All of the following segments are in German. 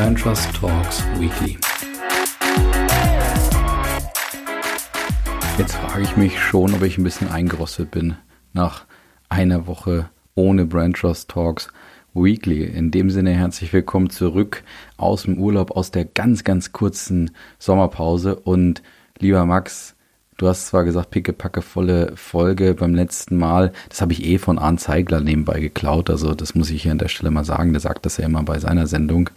Brand Trust Talks Weekly. Jetzt frage ich mich schon, ob ich ein bisschen eingerostet bin nach einer Woche ohne Brand Trust Talks Weekly. In dem Sinne herzlich willkommen zurück aus dem Urlaub, aus der ganz, ganz kurzen Sommerpause. Und lieber Max, du hast zwar gesagt, pickepacke volle Folge beim letzten Mal. Das habe ich eh von Arndt Zeigler nebenbei geklaut. Also das muss ich hier an der Stelle mal sagen. Der sagt das ja immer bei seiner Sendung.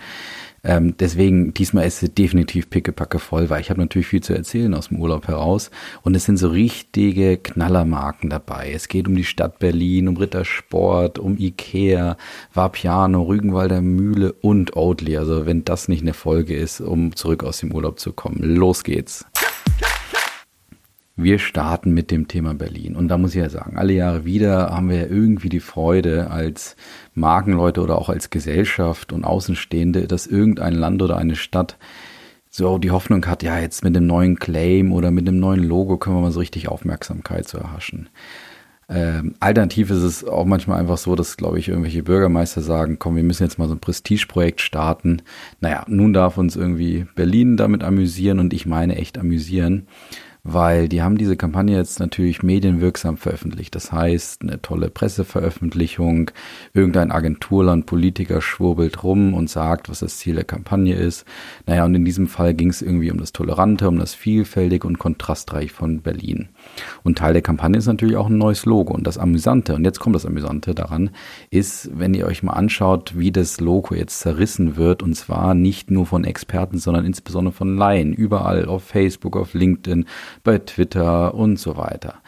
Ähm, deswegen, diesmal ist es definitiv pickepacke voll, weil ich habe natürlich viel zu erzählen aus dem Urlaub heraus. Und es sind so richtige Knallermarken dabei. Es geht um die Stadt Berlin, um Rittersport, um Ikea, Vapiano, Rügenwalder Mühle und Oatly. Also wenn das nicht eine Folge ist, um zurück aus dem Urlaub zu kommen. Los geht's. Wir starten mit dem Thema Berlin. Und da muss ich ja sagen, alle Jahre wieder haben wir ja irgendwie die Freude als Markenleute oder auch als Gesellschaft und Außenstehende, dass irgendein Land oder eine Stadt so die Hoffnung hat, ja, jetzt mit dem neuen Claim oder mit dem neuen Logo können wir mal so richtig Aufmerksamkeit zu erhaschen. Ähm, alternativ ist es auch manchmal einfach so, dass, glaube ich, irgendwelche Bürgermeister sagen, komm, wir müssen jetzt mal so ein Prestigeprojekt starten. Naja, nun darf uns irgendwie Berlin damit amüsieren und ich meine echt amüsieren weil die haben diese Kampagne jetzt natürlich medienwirksam veröffentlicht. Das heißt, eine tolle Presseveröffentlichung, irgendein Agenturland, Politiker schwurbelt rum und sagt, was das Ziel der Kampagne ist. Naja, und in diesem Fall ging es irgendwie um das Tolerante, um das Vielfältige und Kontrastreich von Berlin. Und Teil der Kampagne ist natürlich auch ein neues Logo. Und das Amüsante, und jetzt kommt das Amüsante daran, ist, wenn ihr euch mal anschaut, wie das Logo jetzt zerrissen wird, und zwar nicht nur von Experten, sondern insbesondere von Laien, überall auf Facebook, auf LinkedIn, bei Twitter und so weiter.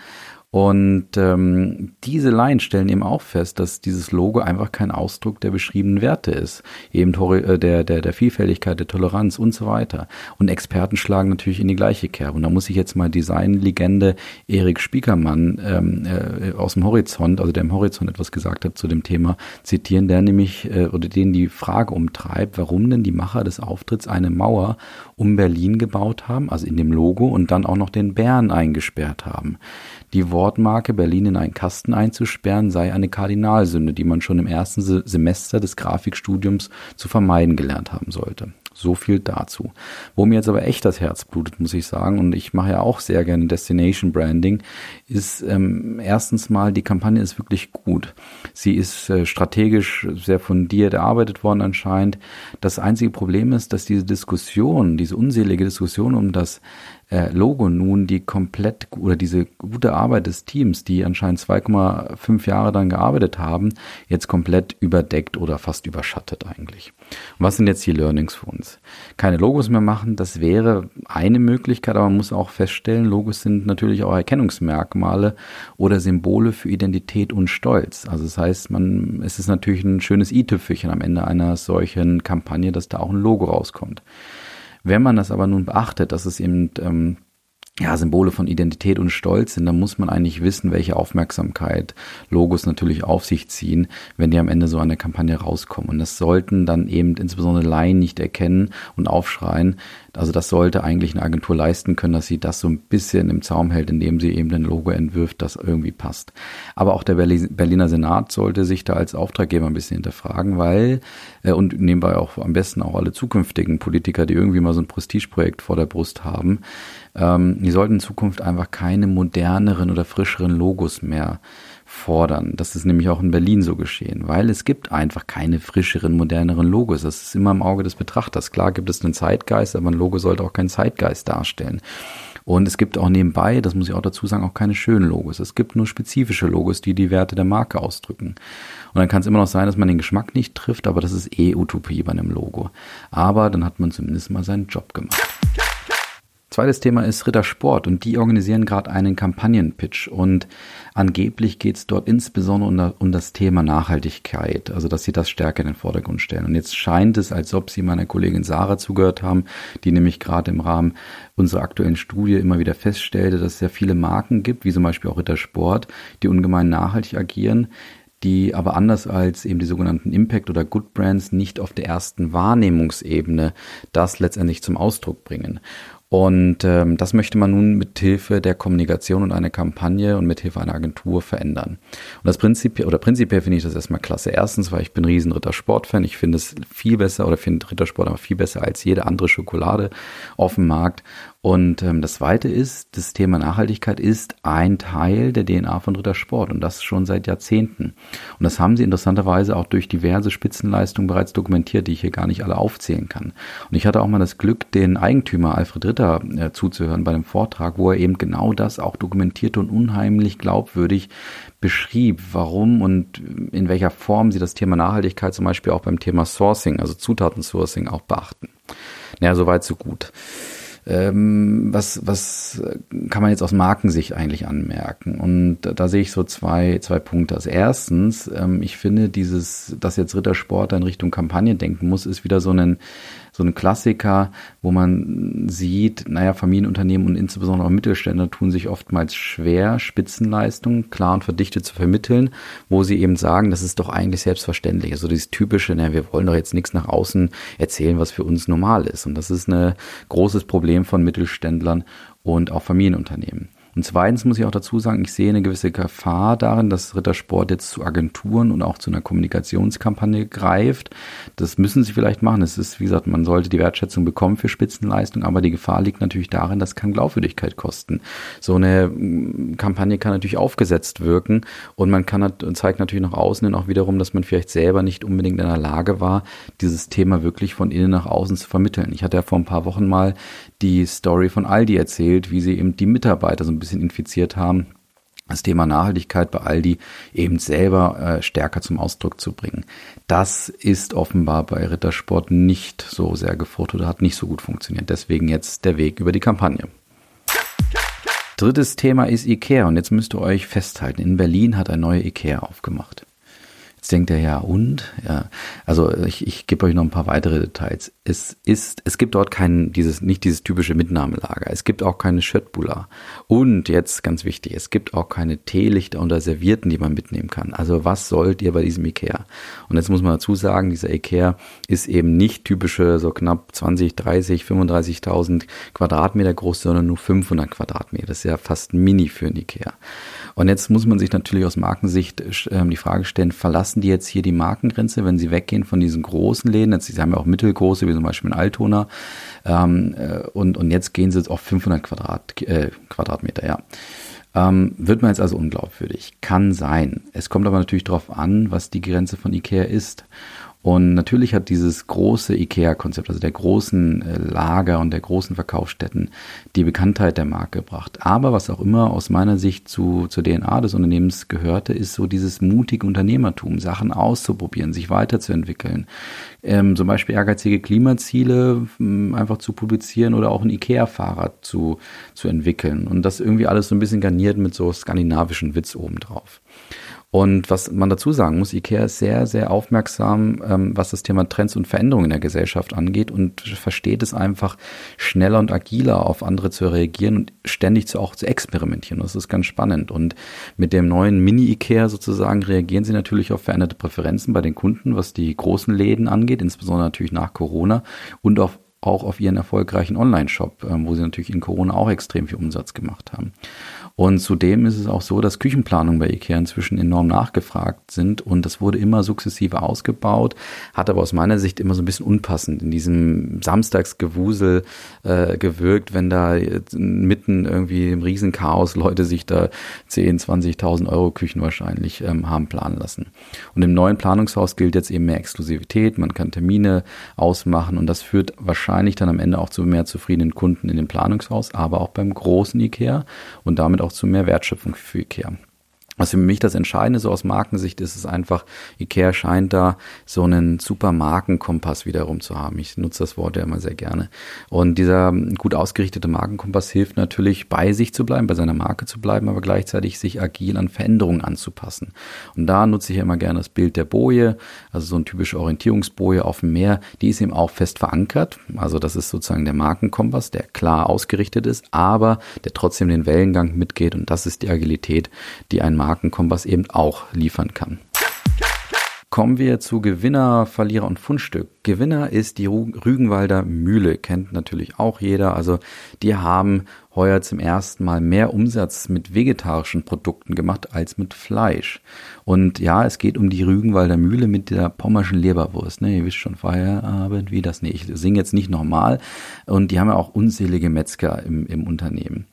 Und ähm, diese Line stellen eben auch fest, dass dieses Logo einfach kein Ausdruck der beschriebenen Werte ist, eben äh, der, der, der Vielfältigkeit, der Toleranz und so weiter. Und Experten schlagen natürlich in die gleiche Kerbe. Und da muss ich jetzt mal Designlegende Erik Spiekermann ähm, äh, aus dem Horizont, also der im Horizont etwas gesagt hat zu dem Thema, zitieren, der nämlich äh, oder den die Frage umtreibt, warum denn die Macher des Auftritts eine Mauer um Berlin gebaut haben, also in dem Logo und dann auch noch den Bären eingesperrt haben. Die Wortmarke Berlin in einen Kasten einzusperren sei eine Kardinalsünde, die man schon im ersten Semester des Grafikstudiums zu vermeiden gelernt haben sollte. So viel dazu. Wo mir jetzt aber echt das Herz blutet, muss ich sagen, und ich mache ja auch sehr gerne Destination Branding, ist ähm, erstens mal, die Kampagne ist wirklich gut. Sie ist äh, strategisch sehr fundiert erarbeitet worden anscheinend. Das einzige Problem ist, dass diese Diskussion, diese unselige Diskussion um das äh, Logo nun die komplett oder diese gute Arbeit des Teams, die anscheinend 2,5 Jahre dann gearbeitet haben, jetzt komplett überdeckt oder fast überschattet eigentlich. Und was sind jetzt die Learnings für uns? Keine Logos mehr machen, das wäre eine Möglichkeit, aber man muss auch feststellen, Logos sind natürlich auch Erkennungsmerkmale oder Symbole für Identität und Stolz. Also das heißt, man, es ist natürlich ein schönes i-Tüpfelchen am Ende einer solchen Kampagne, dass da auch ein Logo rauskommt. Wenn man das aber nun beachtet, dass es eben ähm, ja, Symbole von Identität und Stolz sind, dann muss man eigentlich wissen, welche Aufmerksamkeit Logos natürlich auf sich ziehen, wenn die am Ende so der Kampagne rauskommen. Und das sollten dann eben insbesondere Laien nicht erkennen und aufschreien. Also das sollte eigentlich eine Agentur leisten können, dass sie das so ein bisschen im Zaum hält, indem sie eben ein Logo entwirft, das irgendwie passt. Aber auch der Berliner Senat sollte sich da als Auftraggeber ein bisschen hinterfragen, weil, äh, und nebenbei auch am besten auch alle zukünftigen Politiker, die irgendwie mal so ein Prestigeprojekt vor der Brust haben, ähm, die sollten in Zukunft einfach keine moderneren oder frischeren Logos mehr fordern. Das ist nämlich auch in Berlin so geschehen, weil es gibt einfach keine frischeren, moderneren Logos. Das ist immer im Auge des Betrachters. Klar gibt es einen Zeitgeist, aber ein Logo sollte auch keinen Zeitgeist darstellen. Und es gibt auch nebenbei, das muss ich auch dazu sagen, auch keine schönen Logos. Es gibt nur spezifische Logos, die die Werte der Marke ausdrücken. Und dann kann es immer noch sein, dass man den Geschmack nicht trifft, aber das ist eh Utopie bei einem Logo. Aber dann hat man zumindest mal seinen Job gemacht. Zweites Thema ist Rittersport und die organisieren gerade einen Kampagnenpitch und angeblich geht es dort insbesondere um, das Thema Nachhaltigkeit, also dass sie das stärker in den Vordergrund stellen. Und jetzt scheint es, als ob sie meiner Kollegin Sarah zugehört haben, die nämlich gerade im Rahmen unserer aktuellen Studie immer wieder feststellte, dass es sehr viele Marken gibt, wie zum Beispiel auch Rittersport, die ungemein nachhaltig agieren die aber anders als eben die sogenannten Impact oder Good Brands nicht auf der ersten Wahrnehmungsebene das letztendlich zum Ausdruck bringen. Und ähm, das möchte man nun mit Hilfe der Kommunikation und einer Kampagne und mit Hilfe einer Agentur verändern. Und das Prinzip oder prinzipiell finde ich das erstmal klasse. Erstens, weil ich bin riesen Rittersport-Fan. Ich finde es viel besser oder finde Rittersport aber viel besser als jede andere Schokolade auf dem Markt. Und ähm, das Zweite ist, das Thema Nachhaltigkeit ist ein Teil der DNA von Rittersport und das schon seit Jahrzehnten. Und das haben sie interessanterweise auch durch diverse Spitzenleistungen bereits dokumentiert, die ich hier gar nicht alle aufzählen kann. Und ich hatte auch mal das Glück, den Eigentümer Alfred Ritter äh, zuzuhören bei einem Vortrag, wo er eben genau das auch dokumentierte und unheimlich glaubwürdig beschrieb, warum und in welcher Form sie das Thema Nachhaltigkeit zum Beispiel auch beim Thema Sourcing, also Zutatensourcing auch beachten. Naja, soweit so gut. Ähm, was, was kann man jetzt aus Markensicht eigentlich anmerken? Und da, da sehe ich so zwei, zwei Punkte. Also erstens, ähm, ich finde dieses, dass jetzt Rittersport in Richtung Kampagne denken muss, ist wieder so ein so ein Klassiker, wo man sieht, naja, Familienunternehmen und insbesondere auch Mittelständler tun sich oftmals schwer, Spitzenleistungen klar und verdichtet zu vermitteln, wo sie eben sagen, das ist doch eigentlich selbstverständlich. Also dieses typische, naja, wir wollen doch jetzt nichts nach außen erzählen, was für uns normal ist. Und das ist ein großes Problem von Mittelständlern und auch Familienunternehmen. Und zweitens muss ich auch dazu sagen, ich sehe eine gewisse Gefahr darin, dass Rittersport jetzt zu Agenturen und auch zu einer Kommunikationskampagne greift. Das müssen sie vielleicht machen. Es ist, wie gesagt, man sollte die Wertschätzung bekommen für Spitzenleistung, aber die Gefahr liegt natürlich darin, das kann Glaubwürdigkeit kosten. So eine mm, Kampagne kann natürlich aufgesetzt wirken und man kann zeigt natürlich nach außen hin auch wiederum, dass man vielleicht selber nicht unbedingt in der Lage war, dieses Thema wirklich von innen nach außen zu vermitteln. Ich hatte ja vor ein paar Wochen mal die Story von Aldi erzählt, wie sie eben die Mitarbeiter so ein bisschen infiziert haben, das Thema Nachhaltigkeit bei Aldi eben selber äh, stärker zum Ausdruck zu bringen. Das ist offenbar bei Rittersport nicht so sehr gefordert oder hat nicht so gut funktioniert. Deswegen jetzt der Weg über die Kampagne. Drittes Thema ist IKEA und jetzt müsst ihr euch festhalten. In Berlin hat ein neuer IKEA aufgemacht. Jetzt denkt er ja und ja, also ich, ich gebe euch noch ein paar weitere Details. Es ist, es gibt dort kein dieses nicht dieses typische Mitnahmelager. Es gibt auch keine Schöttbula und jetzt ganz wichtig, es gibt auch keine Teelichter oder Servierten, die man mitnehmen kann. Also was sollt ihr bei diesem Ikea? Und jetzt muss man dazu sagen, dieser Ikea ist eben nicht typische so knapp 20, 30, 35.000 Quadratmeter groß, sondern nur 500 Quadratmeter. Das ist ja fast mini für ein Ikea. Und jetzt muss man sich natürlich aus Markensicht äh, die Frage stellen, verlassen die jetzt hier die Markengrenze, wenn sie weggehen von diesen großen Läden? Jetzt, sie haben ja auch mittelgroße, wie zum Beispiel in Altona. Ähm, äh, und, und jetzt gehen sie jetzt auf 500 Quadrat, äh, Quadratmeter, ja. Ähm, wird man jetzt also unglaubwürdig? Kann sein. Es kommt aber natürlich darauf an, was die Grenze von Ikea ist. Und natürlich hat dieses große IKEA-Konzept, also der großen äh, Lager und der großen Verkaufsstätten, die Bekanntheit der Marke gebracht. Aber was auch immer aus meiner Sicht zu, zur DNA des Unternehmens gehörte, ist so dieses mutige Unternehmertum, Sachen auszuprobieren, sich weiterzuentwickeln. Ähm, zum Beispiel ehrgeizige Klimaziele ähm, einfach zu publizieren oder auch ein IKEA-Fahrrad zu, zu entwickeln. Und das irgendwie alles so ein bisschen garniert mit so skandinavischen Witz obendrauf. Und was man dazu sagen muss, IKEA ist sehr, sehr aufmerksam, ähm, was das Thema Trends und Veränderungen in der Gesellschaft angeht und versteht es einfach schneller und agiler auf andere zu reagieren und ständig zu, auch zu experimentieren. Das ist ganz spannend. Und mit dem neuen Mini-IKEA sozusagen reagieren sie natürlich auf veränderte Präferenzen bei den Kunden, was die großen Läden angeht, insbesondere natürlich nach Corona und auf auch auf ihren erfolgreichen Online-Shop, ähm, wo sie natürlich in Corona auch extrem viel Umsatz gemacht haben. Und zudem ist es auch so, dass Küchenplanungen bei IKEA inzwischen enorm nachgefragt sind und das wurde immer sukzessive ausgebaut, hat aber aus meiner Sicht immer so ein bisschen unpassend in diesem Samstagsgewusel äh, gewirkt, wenn da mitten irgendwie im Riesenchaos Leute sich da 10, 20.000 Euro Küchen wahrscheinlich ähm, haben planen lassen. Und im neuen Planungshaus gilt jetzt eben mehr Exklusivität, man kann Termine ausmachen und das führt wahrscheinlich dann am Ende auch zu mehr zufriedenen Kunden in dem Planungshaus, aber auch beim großen IKEA und damit auch zu mehr Wertschöpfung für IKEA. Was für mich das Entscheidende so aus Markensicht ist, ist einfach, Ikea scheint da so einen super Markenkompass wiederum zu haben. Ich nutze das Wort ja immer sehr gerne. Und dieser gut ausgerichtete Markenkompass hilft natürlich, bei sich zu bleiben, bei seiner Marke zu bleiben, aber gleichzeitig sich agil an Veränderungen anzupassen. Und da nutze ich ja immer gerne das Bild der Boje, also so eine typische Orientierungsboje auf dem Meer. Die ist eben auch fest verankert. Also das ist sozusagen der Markenkompass, der klar ausgerichtet ist, aber der trotzdem den Wellengang mitgeht. Und das ist die Agilität, die ein Markenkompass eben auch liefern kann. Kommen wir zu Gewinner, Verlierer und Fundstück. Gewinner ist die Rügenwalder Mühle, kennt natürlich auch jeder. Also die haben heuer zum ersten Mal mehr Umsatz mit vegetarischen Produkten gemacht als mit Fleisch. Und ja, es geht um die Rügenwalder Mühle mit der pommerschen Leberwurst. Ne, ihr wisst schon, Feierabend, wie das? Nee, ich singe jetzt nicht nochmal. Und die haben ja auch unzählige Metzger im, im Unternehmen.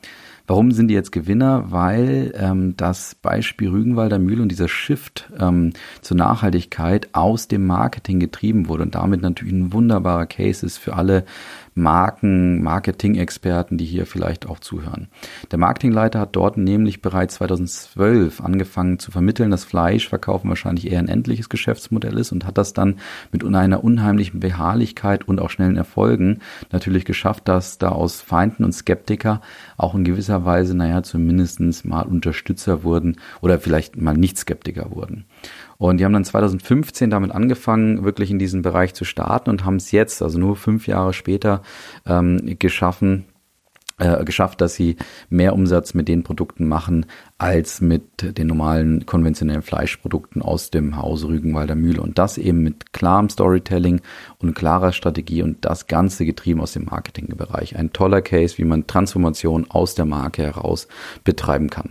Warum sind die jetzt Gewinner? Weil ähm, das Beispiel Rügenwalder Mühle und dieser Shift ähm, zur Nachhaltigkeit aus dem Marketing getrieben wurde und damit natürlich ein wunderbarer Case ist für alle Marken, Marketing-Experten, die hier vielleicht auch zuhören. Der Marketingleiter hat dort nämlich bereits 2012 angefangen zu vermitteln, dass Fleischverkaufen wahrscheinlich eher ein endliches Geschäftsmodell ist und hat das dann mit einer unheimlichen Beharrlichkeit und auch schnellen Erfolgen natürlich geschafft, dass da aus Feinden und Skeptiker auch in gewisser Weise, naja, zumindestens mal Unterstützer wurden oder vielleicht mal nicht Skeptiker wurden. Und die haben dann 2015 damit angefangen, wirklich in diesen Bereich zu starten und haben es jetzt, also nur fünf Jahre später, ähm, geschaffen, äh, geschafft, dass sie mehr Umsatz mit den Produkten machen als mit den normalen konventionellen Fleischprodukten aus dem Hause Rügenwalder Mühle. Und das eben mit klarem Storytelling und klarer Strategie und das Ganze getrieben aus dem Marketingbereich. Ein toller Case, wie man Transformation aus der Marke heraus betreiben kann.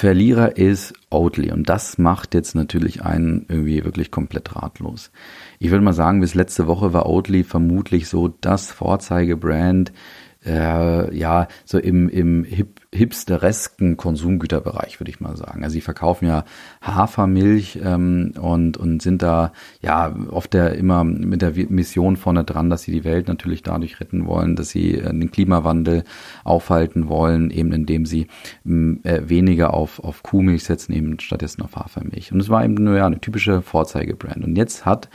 Verlierer ist Oatly und das macht jetzt natürlich einen irgendwie wirklich komplett ratlos. Ich würde mal sagen, bis letzte Woche war Oatly vermutlich so das Vorzeigebrand äh, ja, so im, im hip, hipsteresken Konsumgüterbereich, würde ich mal sagen. Also sie verkaufen ja Hafermilch ähm, und, und sind da ja oft der immer mit der Mission vorne dran, dass sie die Welt natürlich dadurch retten wollen, dass sie äh, den Klimawandel aufhalten wollen, eben indem sie äh, weniger auf, auf Kuhmilch setzen, eben stattdessen auf Hafermilch. Und es war eben nur ja, eine typische Vorzeigebrand. Und jetzt hat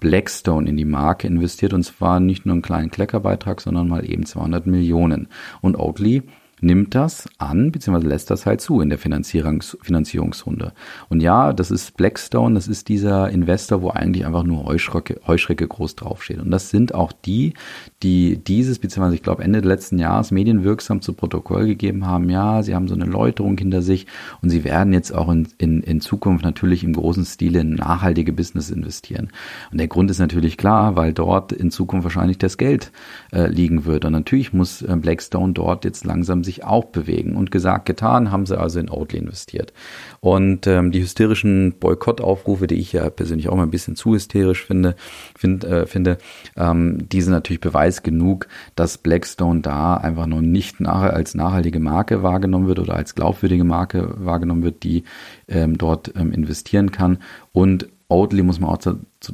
Blackstone in die Marke investiert und zwar nicht nur einen kleinen Kleckerbeitrag, sondern mal eben 200 Millionen. Und Oatly nimmt das an, beziehungsweise lässt das halt zu in der Finanzierungs Finanzierungsrunde. Und ja, das ist Blackstone, das ist dieser Investor, wo eigentlich einfach nur Heuschrecke, Heuschrecke groß draufsteht. Und das sind auch die, die dieses, beziehungsweise ich glaube Ende letzten Jahres medienwirksam zu Protokoll gegeben haben, ja, sie haben so eine Läuterung hinter sich und sie werden jetzt auch in, in, in Zukunft natürlich im großen Stile in nachhaltige Business investieren. Und der Grund ist natürlich klar, weil dort in Zukunft wahrscheinlich das Geld äh, liegen wird. Und natürlich muss äh, Blackstone dort jetzt langsam sich auch bewegen. Und gesagt, getan, haben sie also in Oatly investiert. Und ähm, die hysterischen Boykottaufrufe, die ich ja persönlich auch mal ein bisschen zu hysterisch finde, find, äh, finde, ähm, die sind natürlich Beweis genug, dass Blackstone da einfach noch nicht nach, als nachhaltige Marke wahrgenommen wird oder als glaubwürdige Marke wahrgenommen wird, die ähm, dort ähm, investieren kann. Und Oatly muss man auch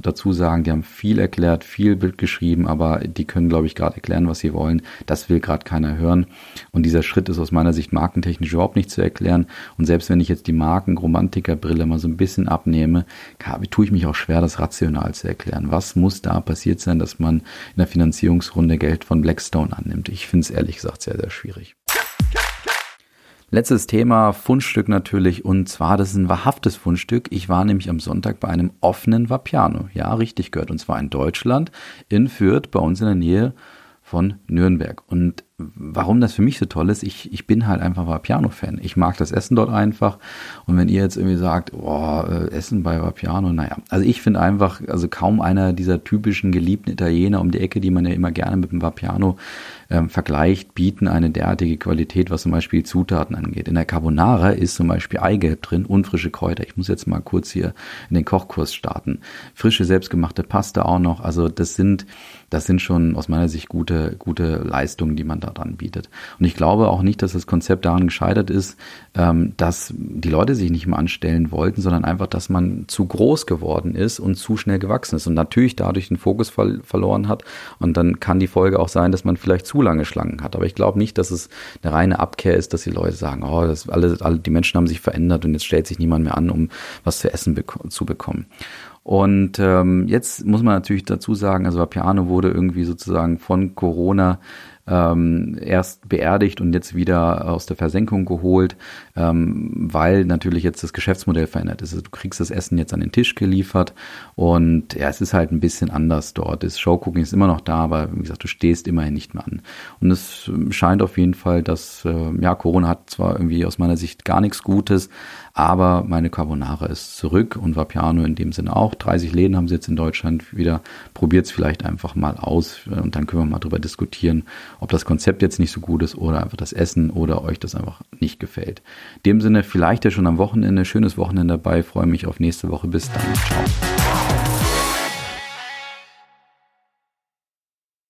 dazu sagen, die haben viel erklärt, viel Bild geschrieben, aber die können, glaube ich, gerade erklären, was sie wollen. Das will gerade keiner hören. Und dieser Schritt ist aus meiner Sicht markentechnisch überhaupt nicht zu erklären. Und selbst wenn ich jetzt die Markenromantikerbrille mal so ein bisschen abnehme, tue ich mich auch schwer, das rational zu erklären. Was muss da passiert sein, dass man in der Finanzierungsrunde Geld von Blackstone annimmt? Ich finde es ehrlich gesagt sehr, sehr schwierig. Letztes Thema, Fundstück natürlich, und zwar, das ist ein wahrhaftes Fundstück. Ich war nämlich am Sonntag bei einem offenen Vapiano. Ja, richtig gehört. Und zwar in Deutschland, in Fürth, bei uns in der Nähe von Nürnberg. Und warum das für mich so toll ist, ich, ich bin halt einfach Vapiano-Fan. Ich mag das Essen dort einfach. Und wenn ihr jetzt irgendwie sagt, oh, Essen bei Vapiano, naja. Also ich finde einfach, also kaum einer dieser typischen geliebten Italiener um die Ecke, die man ja immer gerne mit dem Vapiano ähm, vergleicht, bieten eine derartige Qualität, was zum Beispiel Zutaten angeht. In der Carbonara ist zum Beispiel Eigelb drin und frische Kräuter. Ich muss jetzt mal kurz hier in den Kochkurs starten. Frische, selbstgemachte Pasta auch noch. Also das sind, das sind schon aus meiner Sicht gute, gute Leistungen, die man da dran bietet. Und ich glaube auch nicht, dass das Konzept daran gescheitert ist, ähm, dass die Leute sich nicht mehr anstellen wollten, sondern einfach, dass man zu groß geworden ist und zu schnell gewachsen ist und natürlich dadurch den Fokus ver verloren hat. Und dann kann die Folge auch sein, dass man vielleicht zu lange Schlangen hat. Aber ich glaube nicht, dass es eine reine Abkehr ist, dass die Leute sagen, oh, das alle, alle, die Menschen haben sich verändert und jetzt stellt sich niemand mehr an, um was zu essen beko zu bekommen. Und ähm, jetzt muss man natürlich dazu sagen, also Piano wurde irgendwie sozusagen von Corona ähm, erst beerdigt und jetzt wieder aus der Versenkung geholt, ähm, weil natürlich jetzt das Geschäftsmodell verändert ist. Also du kriegst das Essen jetzt an den Tisch geliefert und ja, es ist halt ein bisschen anders dort. Das Showcooking ist immer noch da, aber wie gesagt, du stehst immerhin nicht mehr an. Und es ähm, scheint auf jeden Fall, dass äh, ja, Corona hat zwar irgendwie aus meiner Sicht gar nichts Gutes, aber meine Carbonara ist zurück und war Piano in dem Sinne auch. 30 Läden haben sie jetzt in Deutschland wieder. Probiert es vielleicht einfach mal aus äh, und dann können wir mal drüber diskutieren, ob das Konzept jetzt nicht so gut ist oder einfach das Essen oder euch das einfach nicht gefällt. In dem Sinne, vielleicht ja schon am Wochenende. Schönes Wochenende dabei. Freue mich auf nächste Woche. Bis dann. Ciao.